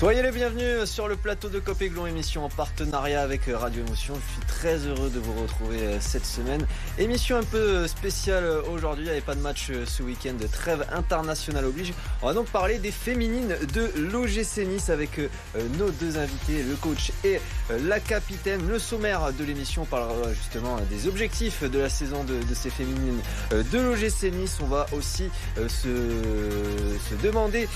Soyez les bienvenus sur le plateau de Copéglon, émission en partenariat avec Radio Émotion. Je suis très heureux de vous retrouver euh, cette semaine. Émission un peu spéciale aujourd'hui, il n'y avait pas de match euh, ce week-end, trêve internationale oblige. On va donc parler des féminines de l'OGC Nice avec euh, nos deux invités, le coach et la capitaine. Le sommaire de l'émission parlera justement des objectifs de la saison de, ces féminines de l'OGC Nice. On va aussi se, se, demander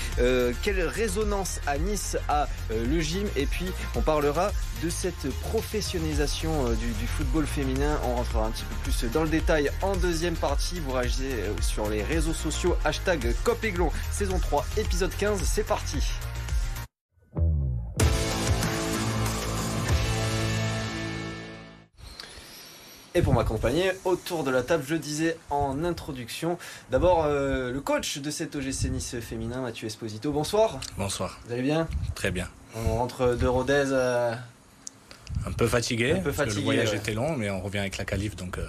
quelle résonance à Nice à euh, le gym et puis on parlera de cette professionnalisation euh, du, football féminin. On rentrera un petit peu plus dans le détail en deuxième partie. Vous réagissez euh, sur les réseaux sociaux hashtag Copéglon saison 3 épisode 15. C'est parti. Et pour m'accompagner autour de la table, je disais en introduction, d'abord euh, le coach de cet OGC Nice féminin, Mathieu Esposito. Bonsoir. Bonsoir. Vous allez bien? Très bien. On rentre de Rodez. Euh, un peu fatigué. Un peu fatigué. le voyage était long, mais on revient avec la qualif, donc euh,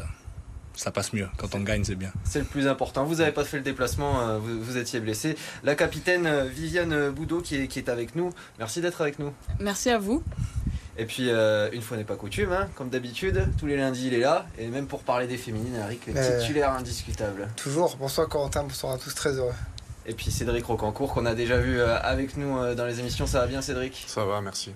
ça passe mieux. Quand on gagne, c'est bien. C'est le plus important. Vous n'avez pas fait le déplacement, vous, étiez blessé. La capitaine Viviane Boudot qui est, qui est avec nous. Merci d'être avec nous. Merci à vous. Et puis, euh, une fois n'est pas coutume, hein, comme d'habitude, tous les lundis il est là. Et même pour parler des féminines, Eric, euh, titulaire indiscutable. Toujours. Bonsoir Corentin, bonsoir à tous, très heureux. Et puis Cédric Rocancourt, qu'on a déjà vu euh, avec nous dans les émissions. Ça va bien, Cédric? Ça va, merci.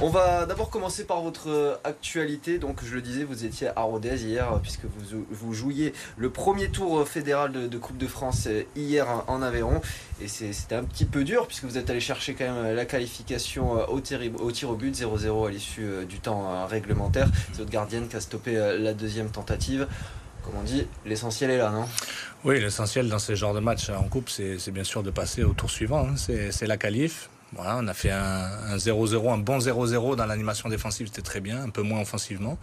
On va d'abord commencer par votre euh, actualité. Donc, je le disais, vous étiez à Rodez hier, euh, puisque vous, jouiez le premier tour euh, fédéral de, Coupe de France hier en Aveyron. Et c'était un petit peu dur, puisque vous êtes allé chercher quand même la qualification au tir au, but, 0-0 à l'issue du temps réglementaire. C'est votre gardienne qui a stoppé la deuxième tentative. Comme on dit, l'essentiel est là, non? Oui, l'essentiel dans ces genres de matchs en Coupe, c'est bien sûr de passer au tour suivant. Hein. C'est la qualif voilà, on a fait un 0-0, un, bon 0-0 dans l'animation défensive, c'était très bien, un peu moins offensivement.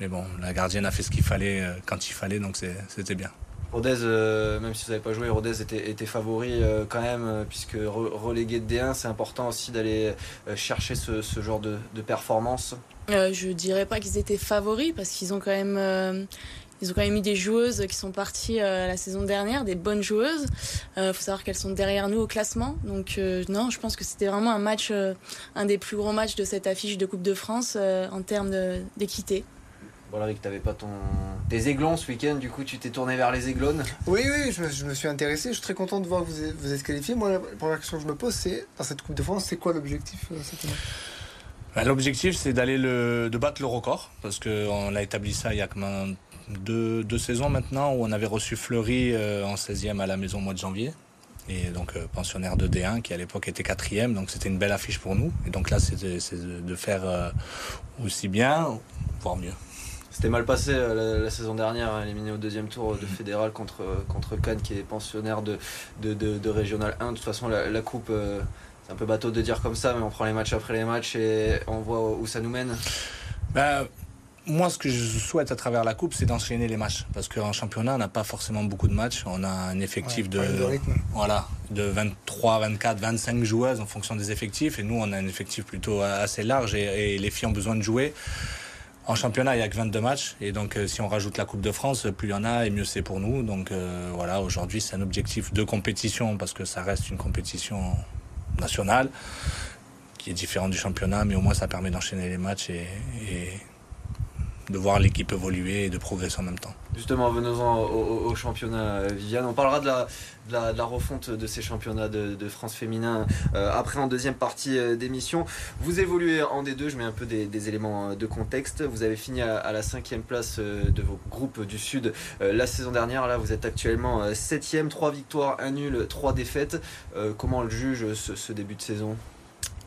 Mais bon, la gardienne a fait ce qu'il fallait euh, quand il fallait, donc c'était bien. Rodez, euh, même si vous n'avez pas joué, Rodez était, favori euh, quand même, puisque relégué de D1, c'est important aussi d'aller chercher ce, genre de, de performance. je dirais pas qu'ils étaient favoris, parce qu'ils ont quand même ils ont quand même eu des joueuses qui sont parties euh, la saison dernière, des bonnes joueuses. Il euh, faut savoir qu'elles sont derrière nous au classement. Donc euh, non, je pense que c'était vraiment un match, un des plus gros matchs de cette affiche de Coupe de France en termes d'équité. Bon, Rick, t'avais pas ton... des aiglons ce week-end, du coup tu t'es tourné vers les aiglons Oui, oui, je me, suis intéressé. Je suis très content de voir que vous êtes, vous êtes qualifié. Moi, la première question que je me pose, c'est dans cette Coupe de France, c'est quoi l'objectif bah, L'objectif, c'est d'aller le, de battre le record, parce qu'on a établi ça il y a deux, deux, saisons maintenant où on avait reçu Fleury euh, en 16e à la maison au mois de janvier. Et donc euh, pensionnaire de D1 qui à l'époque était quatrième, donc c'était une belle affiche pour nous. Et donc là, c'est de, faire euh, aussi bien, voire mieux. C'était mal passé la, saison dernière, hein, éliminé au deuxième tour de fédéral contre, contre Cannes qui est pensionnaire de, de, de, Régional 1. De toute façon, la, coupe, c'est un peu bateau de dire comme ça, mais on prend les matchs après les matchs et on voit où ça nous mène. Bah, moi, ce que je souhaite à travers la Coupe, c'est d'enchaîner les matchs. Parce qu'en championnat, on n'a pas forcément beaucoup de matchs. On a un effectif de, voilà, de 23, 24, 25 joueuses en fonction des effectifs. Et nous, on a un effectif plutôt assez large et, les filles ont besoin de jouer. En championnat, il n'y a que 22 matchs. Et donc, euh, si on rajoute la Coupe de France, plus il y en a et mieux c'est pour nous. Donc, euh, voilà, aujourd'hui, c'est un objectif de compétition parce que ça reste une compétition nationale qui est différente du championnat. Mais au moins, ça permet d'enchaîner les matchs et de voir l'équipe évoluer et de progresser en même temps. Justement, venons-en au, championnat, Viviane. On parlera de la, de la, refonte de ces championnats de, France féminin euh, après en deuxième partie euh, d'émission. Vous évoluez en D2, je mets un peu des, éléments euh, de contexte. Vous avez fini à, la cinquième place de vos groupes du Sud la saison dernière. Là, vous êtes actuellement septième, trois victoires, un nul, trois défaites. comment on le juge ce, début de saison?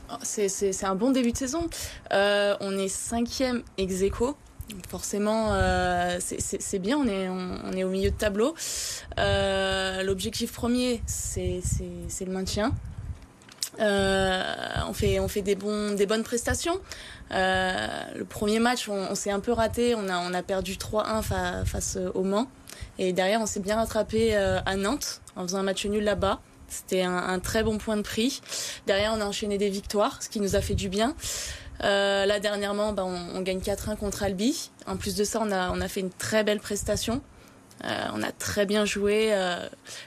Oh, c'est un bon début de saison. on est cinquième ex aequo forcément, euh, c'est bien, on est, on, est au milieu de tableau. Euh, l'objectif premier, c'est le maintien. Euh, on fait, on fait des, bons, des bonnes prestations. le premier match, on, s'est un peu raté. On a, on a perdu 3-1 face au Mans. Et derrière, on s'est bien rattrapé à Nantes en faisant un match nul là-bas. C'était un, très bon point de prix. Derrière, on a enchaîné des victoires, ce qui nous a fait du bien. Euh, là, dernièrement, bah, on, gagne 4-1 contre Albi. En plus de ça, on a, fait une très belle prestation. on a très bien joué.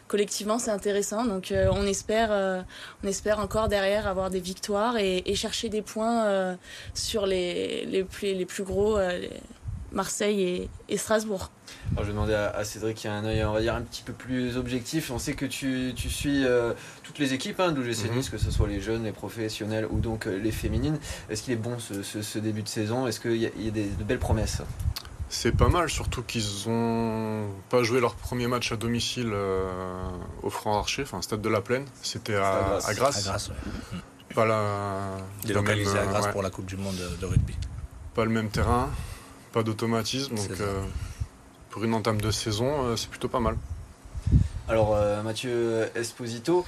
collectivement, c'est intéressant. Donc, on espère, on espère encore derrière avoir des victoires et, chercher des points sur les, les, plus, les plus gros, Marseille et, Strasbourg. Alors je vais demander à, Cédric qui a un œil, on va dire, un petit peu plus objectif. On sait que tu, suis toutes les équipes hein, d'OGC Nice, que ce soit les jeunes, les professionnels ou donc les féminines. Est-ce qu'il est bon ce, début de saison? Est-ce qu'il y, a, des, de belles promesses? C'est pas mal, surtout qu'ils ont pas joué leur premier match à domicile euh, au Franc Archer, enfin Stade de la Plaine. C'était à, à, Grasse. À Pas la, Délocalisé à Grasse pour la Coupe du Monde de rugby. Pas le même terrain, pas d'automatisme, donc euh, pour une entame de saison, euh, c'est plutôt pas mal. Alors Mathieu Esposito,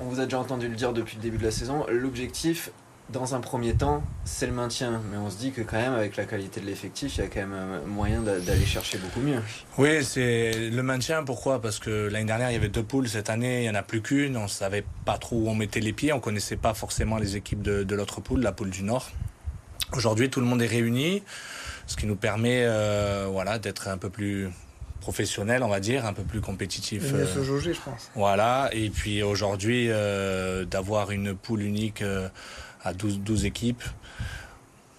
on vous a déjà entendu le dire depuis le début de la saison, l'objectif dans un premier temps, c'est le maintien. Mais on se dit que quand même, avec la qualité de l'effectif, il y a quand même euh, moyen d'aller chercher beaucoup mieux. Oui, c'est le maintien. Pourquoi? Parce que l'année dernière, il y avait deux poules. Cette année, il n'y en a plus qu'une. On ne savait pas trop où on mettait les pieds. On ne connaissait pas forcément les équipes de, l'autre poule, la poule du Nord. Aujourd'hui, tout le monde est réuni, ce qui nous permet euh, voilà, d'être un peu plus professionnel, on va dire, un peu plus compétitif. Mieux se euh, jauger, je pense. Voilà, et puis aujourd'hui, d'avoir une poule unique à 12, 12 équipes.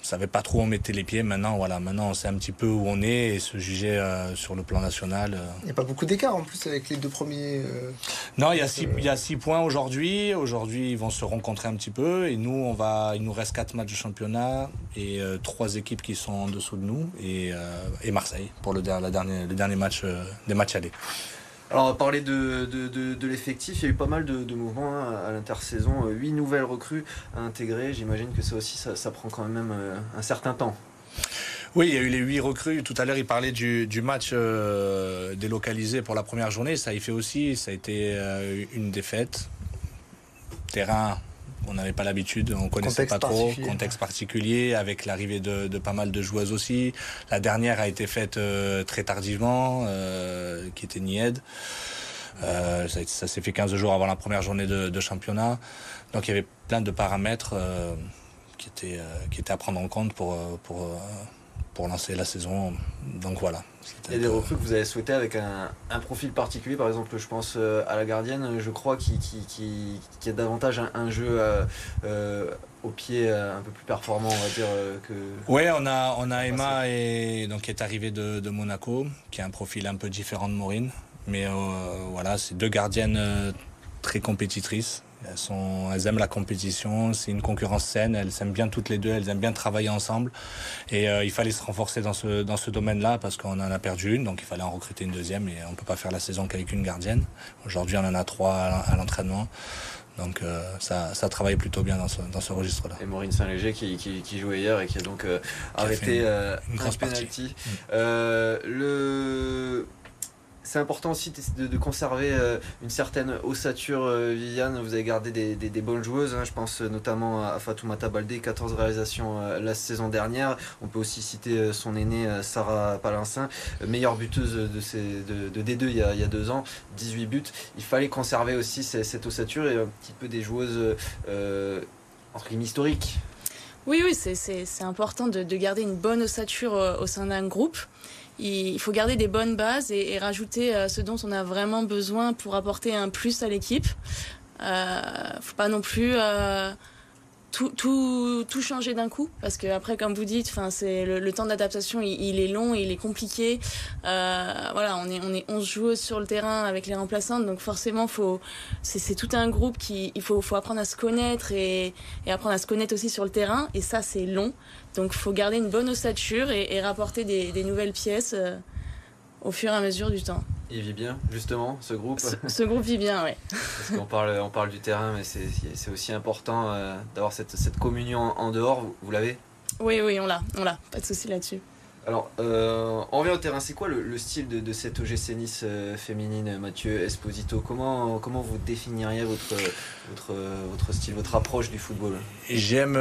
On savait pas trop où on mettait les pieds. Maintenant, voilà, maintenant on sait un petit peu où on est et se juger euh, sur le plan national. Euh. Il n'y a pas beaucoup d'écart en plus avec les deux premiers. Euh, non, il y, a six, il y a six points aujourd'hui. Aujourd'hui, ils vont se rencontrer un petit peu et nous, on va, il nous reste quatre matchs de championnat et trois équipes qui sont en dessous de nous et, et Marseille pour le, la le dernier match des matchs allés. Alors, on va parler de, l'effectif. Il y a eu pas mal de, mouvements hein, à l'intersaison. Euh, huit nouvelles recrues à intégrer. J'imagine que ça aussi, ça, prend quand même euh, un certain temps. Oui, il y a eu les huit recrues. Tout à l'heure, il parlait du, match euh, délocalisé pour la première journée. Ça y fait aussi. Ça a été une défaite. Terrain on n'avait pas l'habitude, on connaissait pas trop, contexte particulier, avec l'arrivée de, pas mal de joueuses aussi. La dernière a été faite euh, très tardivement, euh, qui était Nied. Euh, ça, s'est fait 15 jours avant la première journée de, championnat. Donc il y avait plein de paramètres qui, étaient, qui étaient à prendre en compte pour, pour, pour lancer la saison. Donc voilà. Il y a des recrues que vous avez souhaité avec un, profil particulier, par exemple, je pense euh, à la gardienne, je crois, qui, qui, a davantage un, jeu euh, euh, au pied un peu plus performant, on va dire. que Oui, on a, on a Emma et, donc, qui est arrivée de, de, Monaco, qui a un profil un peu différent de Maureen. Mais voilà, c'est deux gardiennes très compétitrices elles, sont, elles aiment la compétition, c'est une concurrence saine, elles aiment bien toutes les deux, elles aiment bien travailler ensemble. Et euh, il fallait se renforcer dans ce, dans ce domaine-là parce qu'on en a perdu une, donc il fallait en recruter une deuxième et on ne peut pas faire la saison qu'avec une gardienne. Aujourd'hui, on en a trois à, l'entraînement. Donc euh, ça, ça travaille plutôt bien dans ce, dans ce registre-là. Et Maureen Saint-Léger qui, qui, jouait hier et qui a donc euh, arrêté une, grosse penalty. Mm. le c'est important aussi de, conserver euh, une certaine ossature, euh, Viviane. Vous avez gardé des, bonnes joueuses. Hein. Je pense notamment à Fatoumata Baldé, 14 réalisations euh, la saison dernière. On peut aussi citer son aînée Sarah Palincin, meilleure buteuse de, de, D2 il y, a, deux ans, 18 buts. Il fallait conserver aussi cette, ossature et un petit peu des joueuses entre guillemets historiques. Oui, oui, c'est important de, garder une bonne ossature au sein d'un groupe il faut garder des bonnes bases et, rajouter euh, ce dont on a vraiment besoin pour apporter un plus à l'équipe. Euh, faut pas non plus euh, tout, tout, tout changer d'un coup parce que après comme vous dites enfin c'est le, temps d'adaptation il, est long il est compliqué. Euh, voilà on est on est 11 joueuses sur le terrain avec les remplaçantes donc forcément faut c'est tout un groupe qui il faut faut apprendre à se connaître et, et apprendre à se connaître aussi sur le terrain et ça c'est long. Donc faut garder une bonne ossature et, et rapporter des, des nouvelles pièces euh, au fur et à mesure du temps il vit bien, justement, ce groupe Ce, groupe vit bien, oui. Parce qu'on parle, on parle du terrain, mais c'est aussi important euh, d'avoir cette, cette, communion en dehors. Vous, l'avez? Oui, oui, on l'a, on l'a. Pas de souci là-dessus. Alors, euh, on revient au terrain. C'est quoi le, style de, cette OGC Nice euh, féminine, Mathieu Esposito? Comment, comment vous définiriez votre, votre, votre style, votre approche du football? J'aime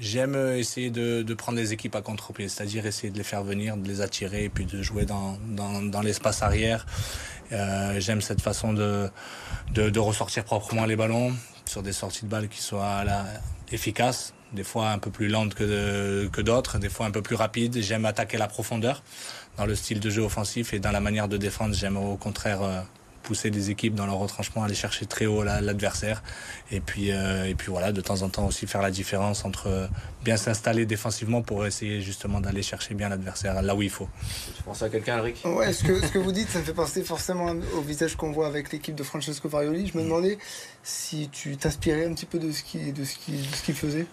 J'aime essayer de, de, prendre les équipes à contre-pied, c'est-à-dire essayer de les faire venir, de les attirer et puis de jouer dans, dans, dans l'espace arrière. Euh, J'aime cette façon de, de, de, ressortir proprement les ballons sur des sorties de balles qui soient là, efficaces, des fois un peu plus lentes que, que d'autres, des fois un peu plus rapides. J'aime attaquer la profondeur. dans le style de jeu offensif et dans la manière de défendre. J'aime au contraire pousser des équipes dans leur retranchement, aller chercher très haut l'adversaire. Et puis, euh, et puis voilà, de temps en temps aussi faire la différence entre euh, bien s'installer défensivement pour essayer justement d'aller chercher bien l'adversaire là où il faut. Tu penses à quelqu'un, Eric Ouais, ce que, ce que vous dites, ça me fait penser forcément au visage qu'on voit avec l'équipe de Francesco Farioli. Je me demandais si tu t'inspirais un petit peu de ce qu'il de ce qui, ce qu'il faisait.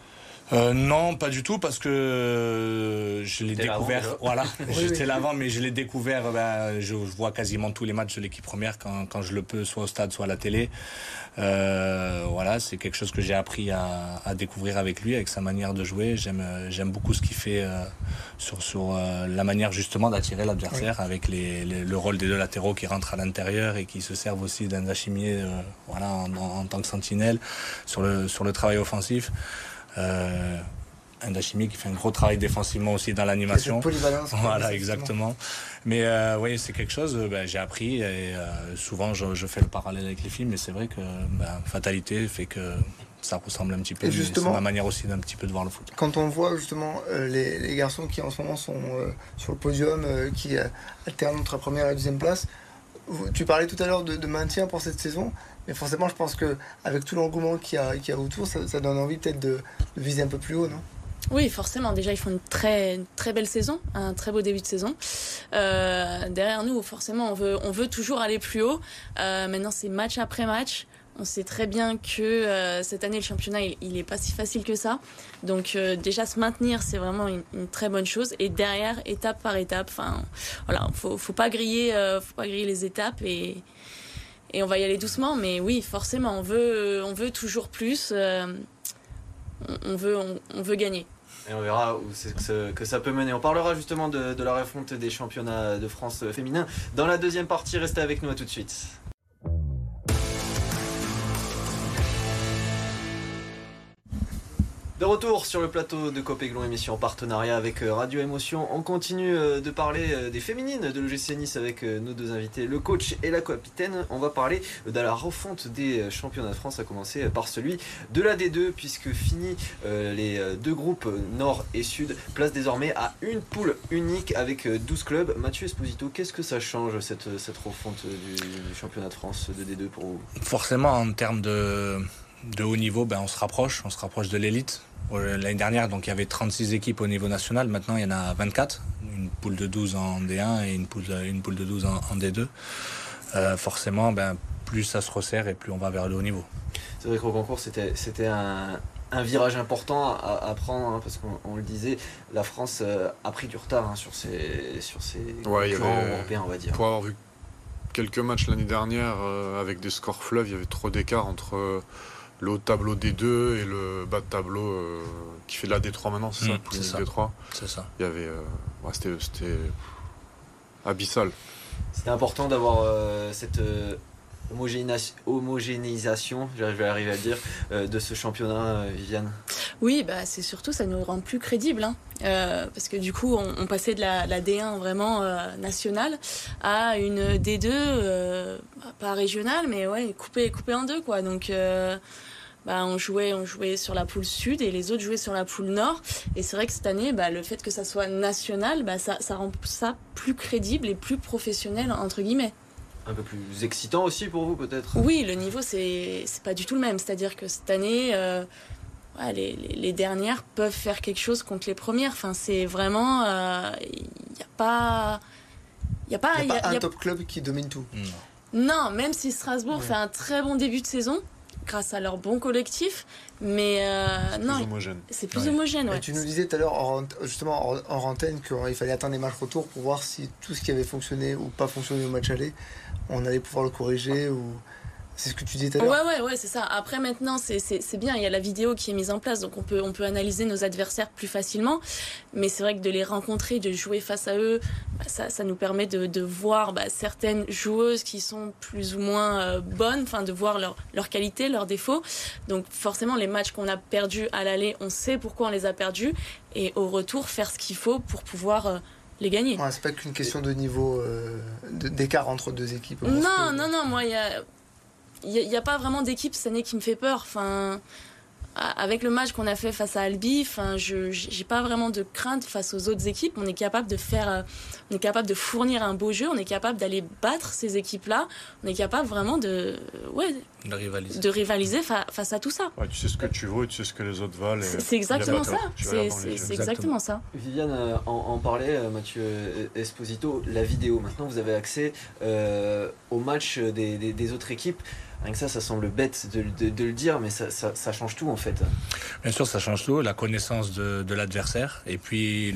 Euh, non, pas du tout, parce que euh, je l'ai découvert. Voilà, j'étais l'avant, mais je l'ai découvert. Ben, je, vois quasiment tous les matchs de l'équipe première quand, quand, je le peux, soit au stade, soit à la télé. Euh, voilà, c'est quelque chose que j'ai appris à, à, découvrir avec lui, avec sa manière de jouer. J'aime, j'aime beaucoup ce qu'il fait euh, sur, sur euh, la manière justement d'attirer l'adversaire, avec les, le rôle des deux latéraux qui rentrent à l'intérieur et qui se servent aussi d'un achimier, voilà, en, en, tant que sentinelle sur le sur le travail offensif. Euh, un Dachimi qui fait un gros travail défensivement aussi dans l'animation. Voilà, exactement. Mais euh, oui, c'est quelque chose, euh, ben, j'ai appris et euh, souvent je, je, fais le parallèle avec les films, mais c'est vrai que ben, fatalité fait que ça ressemble un petit peu. C'est ma manière aussi d'un petit peu de voir le foot. Quand on voit justement euh, les, les, garçons qui en ce moment sont sur le podium, qui alternent entre la première et la deuxième place, tu parlais tout à l'heure de, de, maintien pour cette saison. Mais forcément, je pense qu'avec tout l'engouement qu'il y, a, autour, ça, donne envie peut-être de, viser un peu plus haut, non? Oui, forcément. Déjà, ils font une très très belle saison, un très beau début de saison. Euh, derrière nous, forcément, on veut toujours aller plus haut. Euh, maintenant, c'est match après match. On sait très bien que euh, cette année, le championnat, il, il, est pas si facile que ça. Donc déjà se maintenir, c'est vraiment une, très bonne chose. Et derrière, étape par étape, enfin voilà, faut pas griller, faut pas griller les étapes et et on va y aller doucement, mais oui, forcément, on veut, on veut toujours plus. Euh, on, veut, on, on, veut gagner. Et on verra où c'est que, ça peut mener. On parlera justement de, de la refonte des championnats de France féminins dans la deuxième partie. Restez avec nous à tout de suite. De retour sur le plateau de Copéglon, émission en partenariat avec euh, Radio Émotion. On continue euh, de parler euh, des féminines de l'OGC Nice avec nos deux invités, le coach et la capitaine. On va parler de la refonte des championnats de France, à commencer par celui de la D2, puisque fini les deux groupes nord et sud, place désormais à une poule unique avec 12 clubs. Mathieu Esposito, qu'est-ce que ça change cette, refonte du championnat de France de D2 pour vous? Forcément, en termes de de haut niveau, ben, on se rapproche, on se rapproche de l'élite. L'année dernière, donc il y avait 36 équipes au niveau national. Maintenant, il y en a 24. Une poule de 12 en D1 et une poule, une poule de 12 en, en D2. Euh, forcément, ben, plus ça se resserre et plus on va vers le haut niveau. C'est vrai qu'au concours, c'était, c'était un, un, virage important à, à prendre, hein, parce qu'on le disait, la France euh, a pris du retard hein, sur ses, sur ses ouais, clans européens, on va dire. Pour avoir vu quelques matchs l'année dernière euh, avec des scores fleuves, il y avait trop d'écart entre euh, le haut de tableau D2 et le bas de tableau euh, qui fait de la D3 maintenant, c'est Mmh, ça, c'est D3. C'est ça. Il y avait, euh, ouais, c'était, c'était abyssal. C'était important d'avoir euh, cette homogénéisation, je vais arriver à dire, euh, de ce championnat, Viviane. Oui, bah c'est surtout ça nous rend plus crédibles, hein. parce que du coup on, passait de la, la, D1 vraiment nationale à une D2 pas régionale, mais ouais coupée coupée en deux quoi. Donc bah, on jouait, on jouait sur la poule sud et les autres jouaient sur la poule nord. Et c'est vrai que cette année, bah, le fait que ça soit national, bah, ça, ça rend ça plus crédible et plus professionnel entre guillemets. Un peu plus excitant aussi pour vous peut-être? Oui, le niveau c'est c'est pas du tout le même. C'est-à-dire que cette année, euh, ouais, les, les, les, dernières peuvent faire quelque chose contre les premières. Enfin, c'est vraiment, il euh, n'y a pas, il y a pas, y a pas y a, un y a... top club qui domine tout? Non. Non, même si Strasbourg ouais. fait un très bon début de saison, grâce à leur bon collectif, mais euh, non, c'est plus ouais. homogène. Ouais. Et tu nous disais tout à l'heure, justement en antenne, qu'il fallait attendre les matchs retour pour voir si tout ce qui avait fonctionné ou pas fonctionné au match aller, on allait pouvoir le corriger ou. C'est ce que tu disais tout à l'heure. Ouais, ouais, ouais, c'est ça. Après, maintenant, c'est bien. Il y a la vidéo qui est mise en place, donc on peut, on peut analyser nos adversaires plus facilement. Mais c'est vrai que de les rencontrer, de jouer face à eux, bah, ça, ça nous permet de, de voir bah, certaines joueuses qui sont plus ou moins euh, bonnes, enfin, de voir leurs leur qualités, leurs défauts. Donc, forcément, les matchs qu'on a perdus à l'aller, on sait pourquoi on les a perdus. Et au retour, faire ce qu'il faut pour pouvoir. Euh, les gagner. Ouais, c'est pas qu'une question de niveau euh, d'écart entre deux équipes. Non, que... non, non, moi, il y a il n'y a, pas vraiment d'équipe cette année qui me fait peur. Enfin, avec le match qu'on a fait face à Albi, enfin, je j'ai pas vraiment de crainte face aux autres équipes. On est capable de faire, euh, on est capable de fournir un beau jeu, on est capable d'aller battre ces équipes-là. On est capable vraiment de, ouais, de rivaliser, de rivaliser face à tout ça. Ouais, tu sais ce que tu veux, tu sais ce que les autres valent. C'est exactement ça. C'est exactement ça. Viviane euh, en, parlait, euh, Mathieu Esposito, la vidéo. Maintenant, vous avez accès euh, au match des, des autres équipes. Rien que ça, ça semble bête de, le dire, mais ça, change tout en fait. Bien sûr, ça change tout, la connaissance de, l'adversaire et puis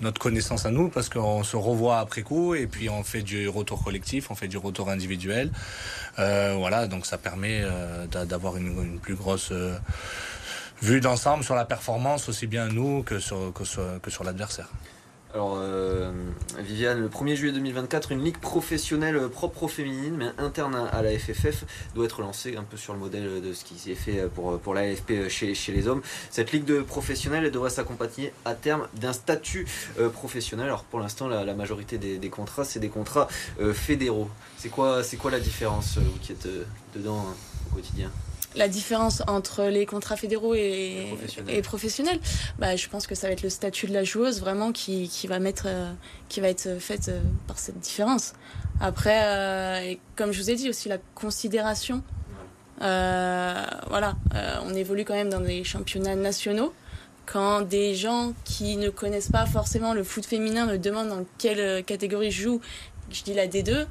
notre connaissance à nous parce qu'on se revoit après coup et puis on fait du retour collectif, on fait du retour individuel. Euh, voilà, donc ça permet euh, d'avoir une, plus grosse euh, vue d'ensemble sur la performance aussi bien nous que sur, que sur l'adversaire. Alors, euh, Viviane, le 1er juillet 2024, une ligue professionnelle euh, propre aux féminines, mais interne à la FFF, doit être lancée un peu sur le modèle de ce qui s'est fait pour, pour l'AFP chez, chez les hommes. Cette ligue de professionnels devrait s'accompagner à terme d'un statut euh, professionnel. Alors, pour l'instant, la, majorité des, contrats, c'est des contrats fédéraux. C'est quoi, quoi la différence, vous qui êtes dedans hein, au quotidien? La différence entre les contrats fédéraux et, et, professionnels, bah, je pense que ça va être le statut de la joueuse vraiment qui, qui va mettre, euh, qui va être faite euh, par cette différence. Après, euh, et comme je vous ai dit aussi la considération. voilà, on évolue quand même dans des championnats nationaux. Quand des gens qui ne connaissent pas forcément le foot féminin me demandent dans quelle catégorie je joue je dis la D2,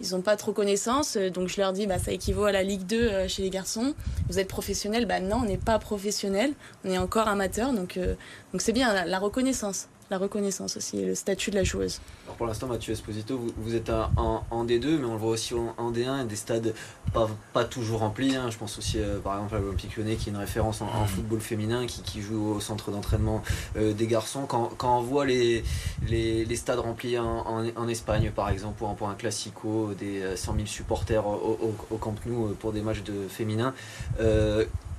ils n'ont pas trop connaissance, euh, donc je leur dis bah ça équivaut à la Ligue 2 euh, chez les garçons. Vous êtes professionnel Bah non, on n'est pas professionnel, on est encore amateur, donc euh, donc c'est bien la reconnaissance la reconnaissance aussi le statut de la joueuse. Alors pour l'instant, Mathieu Esposito, vous, êtes en, en, D2, mais on le voit aussi en, D1, des stades pas, pas toujours remplis. Hein. Je pense aussi euh, par exemple à l'Olympique Lyonnais, qui est une référence en, mmh. football féminin, qui, qui, joue au centre d'entraînement euh, des garçons. Quand, quand, on voit les, les, les stades remplis en, en, Espagne, par exemple, pour un, pour un classico, des 100 euh, 000 supporters au, au, Camp Nou pour des matchs de féminins,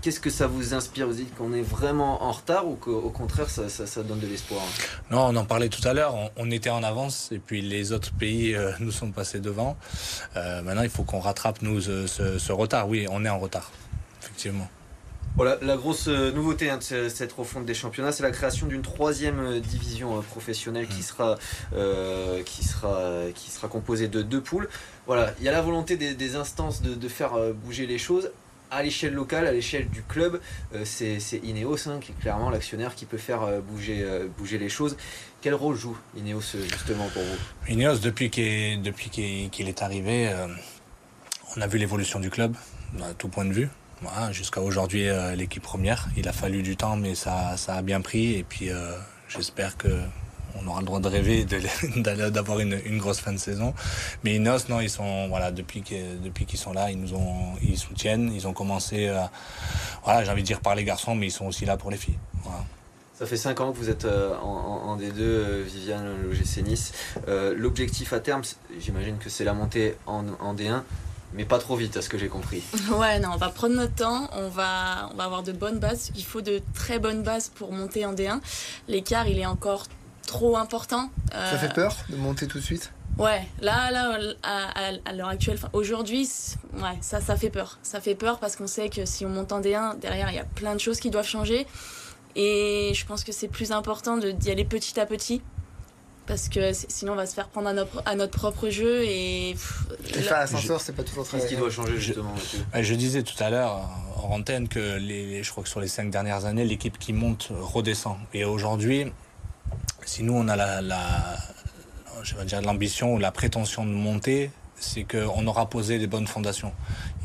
Qu'est-ce que ça vous inspire? Vous dites qu'on est vraiment en retard ou qu'au contraire ça, donne de l'espoir? Non, on en parlait tout à l'heure, on, était en avance et puis les autres pays euh, nous sont passés devant. Euh, maintenant il faut qu'on rattrape nous ce, retard. Oui, on est en retard, effectivement. Voilà, la grosse euh, nouveauté hein, de cette refonte des championnats, c'est la création d'une troisième division professionnelle qui, mm. sera, qui, sera, qui sera composée de deux poules. Voilà, il y a la volonté des, instances de, de, faire bouger les choses à l'échelle locale, à l'échelle du club, euh, c'est Ineos hein, qui est clairement l'actionnaire qui peut faire euh, bouger, euh, bouger les choses. Quel rôle joue Ineos justement pour vous? Ineos, depuis qu'il est, est, arrivé, on a vu l'évolution du club, à tout point de vue. Jusqu'à aujourd'hui, l'équipe première. Il a fallu du temps, mais ça, ça a bien pris. Et puis, j'espère que on aura le droit de rêver d'avoir une, une, grosse fin de saison. Mais Inos, non, ils sont, voilà, depuis qu'ils depuis qu'ils sont là, ils nous ont, ils soutiennent. Ils ont commencé, voilà, j'ai envie de dire par les garçons, mais ils sont aussi là pour les filles. Ça fait 5 ans que vous êtes euh, en, D2, euh, Viviane, l'OGC Nice. Euh, l'objectif à terme, j'imagine que c'est la montée en, en D1 mais pas trop vite, à ce que j'ai compris. Ouais, non, on va prendre notre temps, on va, on va avoir de bonnes bases. Il faut de très bonnes bases pour monter en D1. L'écart, il est encore trop important. Ça fait peur de monter tout de suite? Ouais, là, là, à, l'heure actuelle, aujourd'hui, ouais, ça, ça fait peur. Ça fait peur parce qu'on sait que si on monte en D1, derrière, il y a plein de choses qui doivent changer. Et je pense que c'est plus important d'y aller petit à petit. Parce que sinon, on va se faire prendre à notre, à notre propre jeu. Et, et faire l'ascenseur, c'est pas toujours très. Qu'est-ce qui doit changer, justement je, je disais tout à l'heure, en antenne, que les, je crois que sur les cinq dernières années, l'équipe qui monte redescend. Et aujourd'hui, si nous, on a la, la je vais dire l'ambition ou la prétention de monter, c'est qu'on aura posé des bonnes fondations.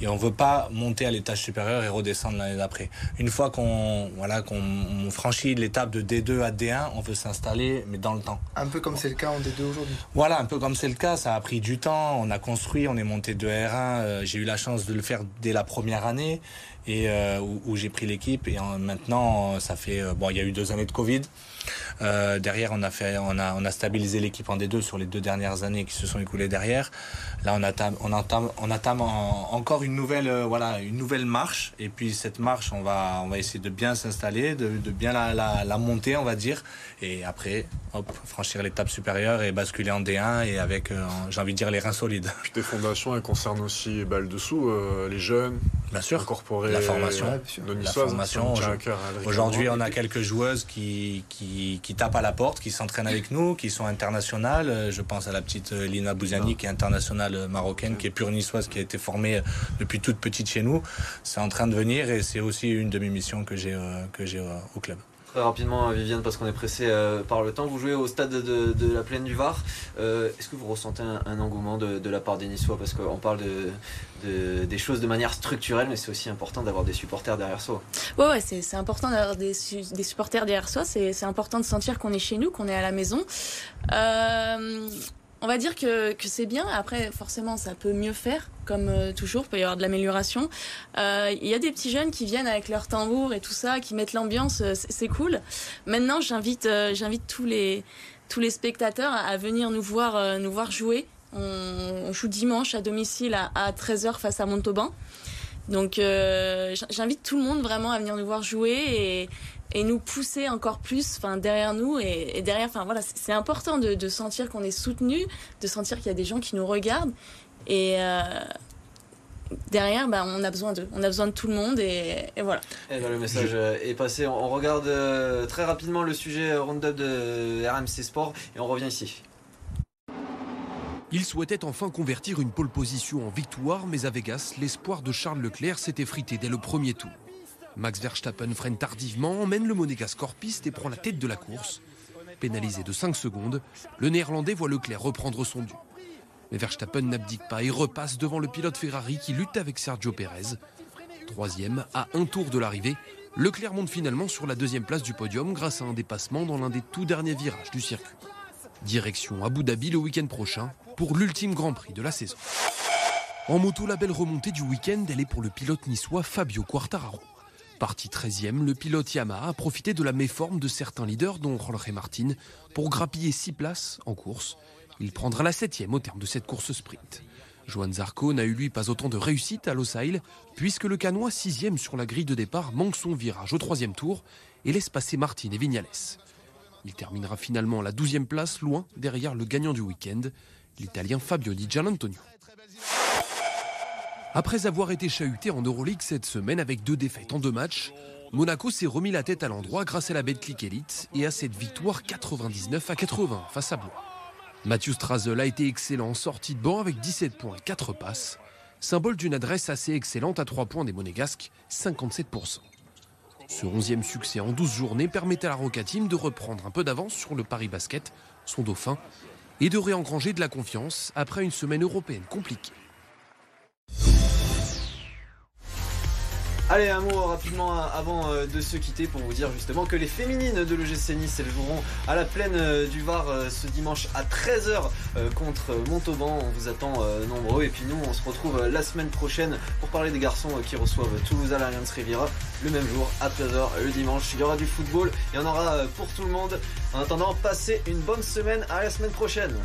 Et on ne veut pas monter à l'étage supérieur et redescendre l'année d'après. Une fois qu'on voilà, qu'on franchit l'étape de D2 à D1, on veut s'installer, mais dans le temps. Un peu comme c'est le cas en D2 aujourd'hui. Voilà, un peu comme c'est le cas. Ça a pris du temps. On a construit, on est monté de R1. Euh, j'ai eu la chance de le faire dès la première année et euh, où, j'ai pris l'équipe. Et maintenant, ça fait euh, bon, il y a eu deux années de Covid. Euh, derrière, on a fait, on a, on a stabilisé l'équipe en D2 sur les deux dernières années qui se sont écoulées derrière. Là, on attame, on entame, on attame encore une nouvelle, euh, voilà, une nouvelle marche. Et puis cette marche, on va, on va essayer de bien s'installer, de, de, bien la, la, monter, on va dire. Et après, hop, franchir l'étape supérieure et basculer en D1 et avec, euh, j'ai envie de dire, les reins solides. Puis tes fondations, elles concernent aussi bah, le dessous, les jeunes, Bien sûr. incorporer la formation. la formation. Adrien Aujourd'hui, on a quelques joueuses qui, qui, qui tapent à la porte, qui s'entraînent avec nous, qui sont internationales. Euh, Je pense à la petite euh, Lina Bouzani, qui est internationale euh, marocaine, qui est pure niçoise, qui a été formée depuis toute petite chez nous. C'est en train de venir et c'est aussi une de mes missions que j'ai que j'ai au club. Très rapidement, Viviane, parce qu'on est pressé euh, par le temps. Vous jouez au stade de, la Plaine du Var. Euh, Est-ce que vous ressentez un, engouement de, la part des Niçois? Parce qu'on parle de, de- des choses de manière structurelle, mais c'est aussi important d'avoir des supporters derrière soi. Ouais, ouais, c'est important d'avoir des, des supporters derrière soi. C'est important de sentir qu'on est chez nous, qu'on est à la maison. Euh, on va dire que, que c'est bien. Après, forcément, ça peut mieux faire, comme euh, toujours. Il peut y avoir de l'amélioration. Euh, Il y a des petits jeunes qui viennent avec leur tambour et tout ça, qui mettent l'ambiance. euh, C'est cool. Maintenant, j'invite j'invite tous les tous les spectateurs à, venir nous voir nous voir jouer. On, joue dimanche à domicile à, à 13h face à Montauban. Donc j'invite tout le monde vraiment à venir nous voir jouer et, et nous pousser encore plus enfin derrière nous et, et derrière enfin voilà c'est important de, de sentir qu'on est soutenu de sentir qu'il y a des gens qui nous regardent et euh, derrière bah, on a besoin d'eux on a besoin de tout le monde et, et voilà Eh ben, le message euh, est passé. On regarde euh, très rapidement le sujet round-up de RMC Sport et on revient ici. Il souhaitait enfin convertir une pole position en victoire, mais à Vegas, l'espoir de Charles Leclerc s'est effrité dès le premier tour. Max Verstappen freine tardivement, emmène le monégasque hors et prend la tête de la course. Pénalisé de 5 secondes, le néerlandais voit Leclerc reprendre son dû. Mais Verstappen n'abdique pas et repasse devant le pilote Ferrari qui lutte avec Sergio Perez. Troisième, à un tour de l'arrivée, Leclerc monte finalement sur la deuxième place du podium grâce à un dépassement dans l'un des tout derniers virages du circuit. Direction Abu Dhabi le week-end prochain pour l'ultime Grand Prix de la saison. En moto, la belle remontée du week-end, elle est pour le pilote niçois Fabio Quartararo. Parti 13e, le pilote Yamaha a profité de la méforme de certains leaders, dont Jorge Martin, pour grappiller 6 places en course. Il prendra la 7e au terme de cette course sprint. Johan Zarco n'a eu lui pas autant de réussite à Losail, puisque le Canois 6e sur la grille de départ manque son virage au troisième tour et laisse passer Martin et Vignales. Il terminera finalement la 12e place, loin derrière le gagnant du week-end, l'Italien Fabio Di Gianantonio. Après avoir été chahuté en Euroleague cette semaine avec deux défaites en deux matchs, Monaco s'est remis la tête à l'endroit grâce à la Betclic Elite et à cette victoire 99 à 80 face à Blois. Mathieu Strazel a été excellent en sortie de banc avec 17 points et 4 passes, symbole d'une adresse assez excellente à 3 points des Monégasques, 57%. Ce 11e succès en 12 journées permet à la Roca Team de reprendre un peu d'avance sur le Paris Basket, son dauphin, et de réengranger de la confiance après une semaine européenne compliquée. Allez, un mot rapidement avant euh, de se quitter pour vous dire justement que les féminines de l'EGC Nice joueront à la plaine euh, du Var euh, ce dimanche à 13h contre Montauban. On vous attend euh, nombreux et puis nous on se retrouve euh, la semaine prochaine pour parler des garçons euh, qui reçoivent Toulouse à l'Alliance Riviera le même jour à 13h le dimanche. Il y aura du football, il y en aura euh, pour tout le monde. En attendant, passez une bonne semaine. À la semaine prochaine.